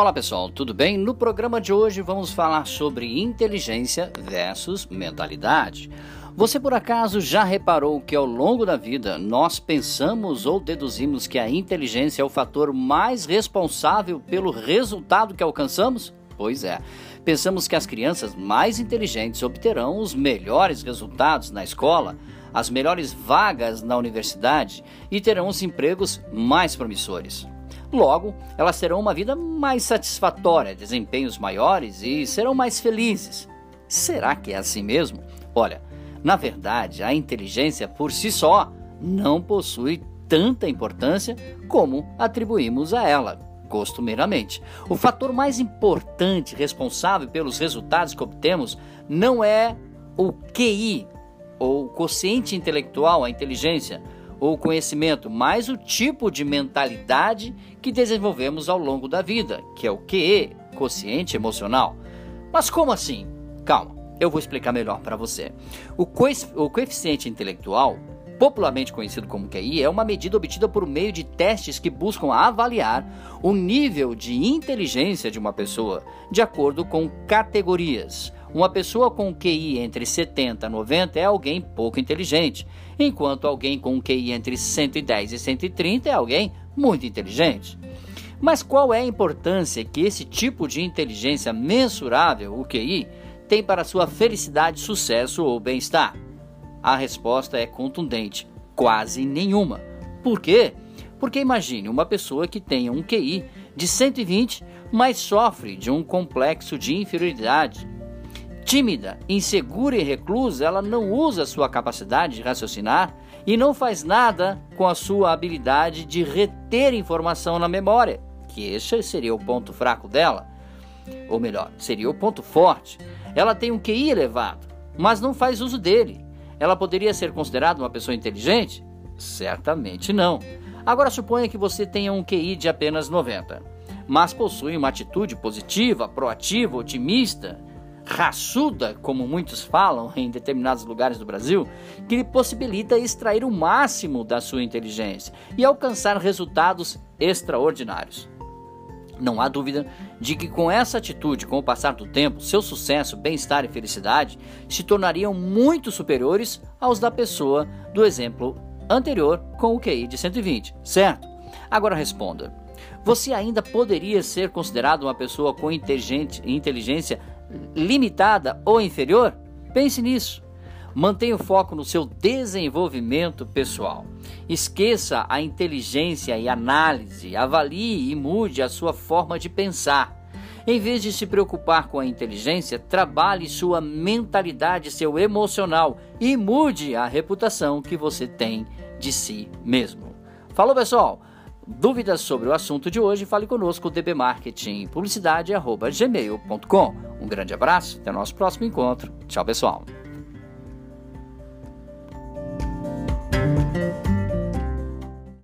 Olá pessoal, tudo bem? No programa de hoje vamos falar sobre inteligência versus mentalidade. Você por acaso já reparou que ao longo da vida nós pensamos ou deduzimos que a inteligência é o fator mais responsável pelo resultado que alcançamos? Pois é. Pensamos que as crianças mais inteligentes obterão os melhores resultados na escola, as melhores vagas na universidade e terão os empregos mais promissores. Logo, elas terão uma vida mais satisfatória, desempenhos maiores e serão mais felizes. Será que é assim mesmo? Olha, na verdade, a inteligência por si só não possui tanta importância como atribuímos a ela costumeiramente. O fator mais importante responsável pelos resultados que obtemos não é o QI, ou quociente intelectual, a inteligência, ou conhecimento, mas o tipo de mentalidade que desenvolvemos ao longo da vida, que é o QE, quociente emocional. Mas como assim? Calma, eu vou explicar melhor para você. O, o coeficiente intelectual, popularmente conhecido como QI, é uma medida obtida por meio de testes que buscam avaliar o nível de inteligência de uma pessoa, de acordo com categorias. Uma pessoa com QI entre 70 e 90 é alguém pouco inteligente, enquanto alguém com QI entre 110 e 130 é alguém muito inteligente. Mas qual é a importância que esse tipo de inteligência mensurável, o QI, tem para sua felicidade, sucesso ou bem-estar? A resposta é contundente: quase nenhuma. Por quê? Porque imagine uma pessoa que tenha um QI de 120, mas sofre de um complexo de inferioridade tímida, insegura e reclusa, ela não usa sua capacidade de raciocinar e não faz nada com a sua habilidade de reter informação na memória, que esse seria o ponto fraco dela. Ou melhor, seria o ponto forte. Ela tem um QI elevado, mas não faz uso dele. Ela poderia ser considerada uma pessoa inteligente? Certamente não. Agora suponha que você tenha um QI de apenas 90, mas possui uma atitude positiva, proativa, otimista raçuda, como muitos falam em determinados lugares do Brasil, que lhe possibilita extrair o máximo da sua inteligência e alcançar resultados extraordinários. Não há dúvida de que com essa atitude, com o passar do tempo, seu sucesso, bem-estar e felicidade se tornariam muito superiores aos da pessoa do exemplo anterior com o QI de 120, certo? Agora responda: você ainda poderia ser considerado uma pessoa com inteligência limitada ou inferior? Pense nisso. Mantenha o foco no seu desenvolvimento pessoal. Esqueça a inteligência e análise, avalie e mude a sua forma de pensar. Em vez de se preocupar com a inteligência, trabalhe sua mentalidade, seu emocional e mude a reputação que você tem de si mesmo. Falou, pessoal! Dúvidas sobre o assunto de hoje? Fale conosco dbmarketingpublicidade@gmail.com. Um grande abraço, até o nosso próximo encontro. Tchau, pessoal.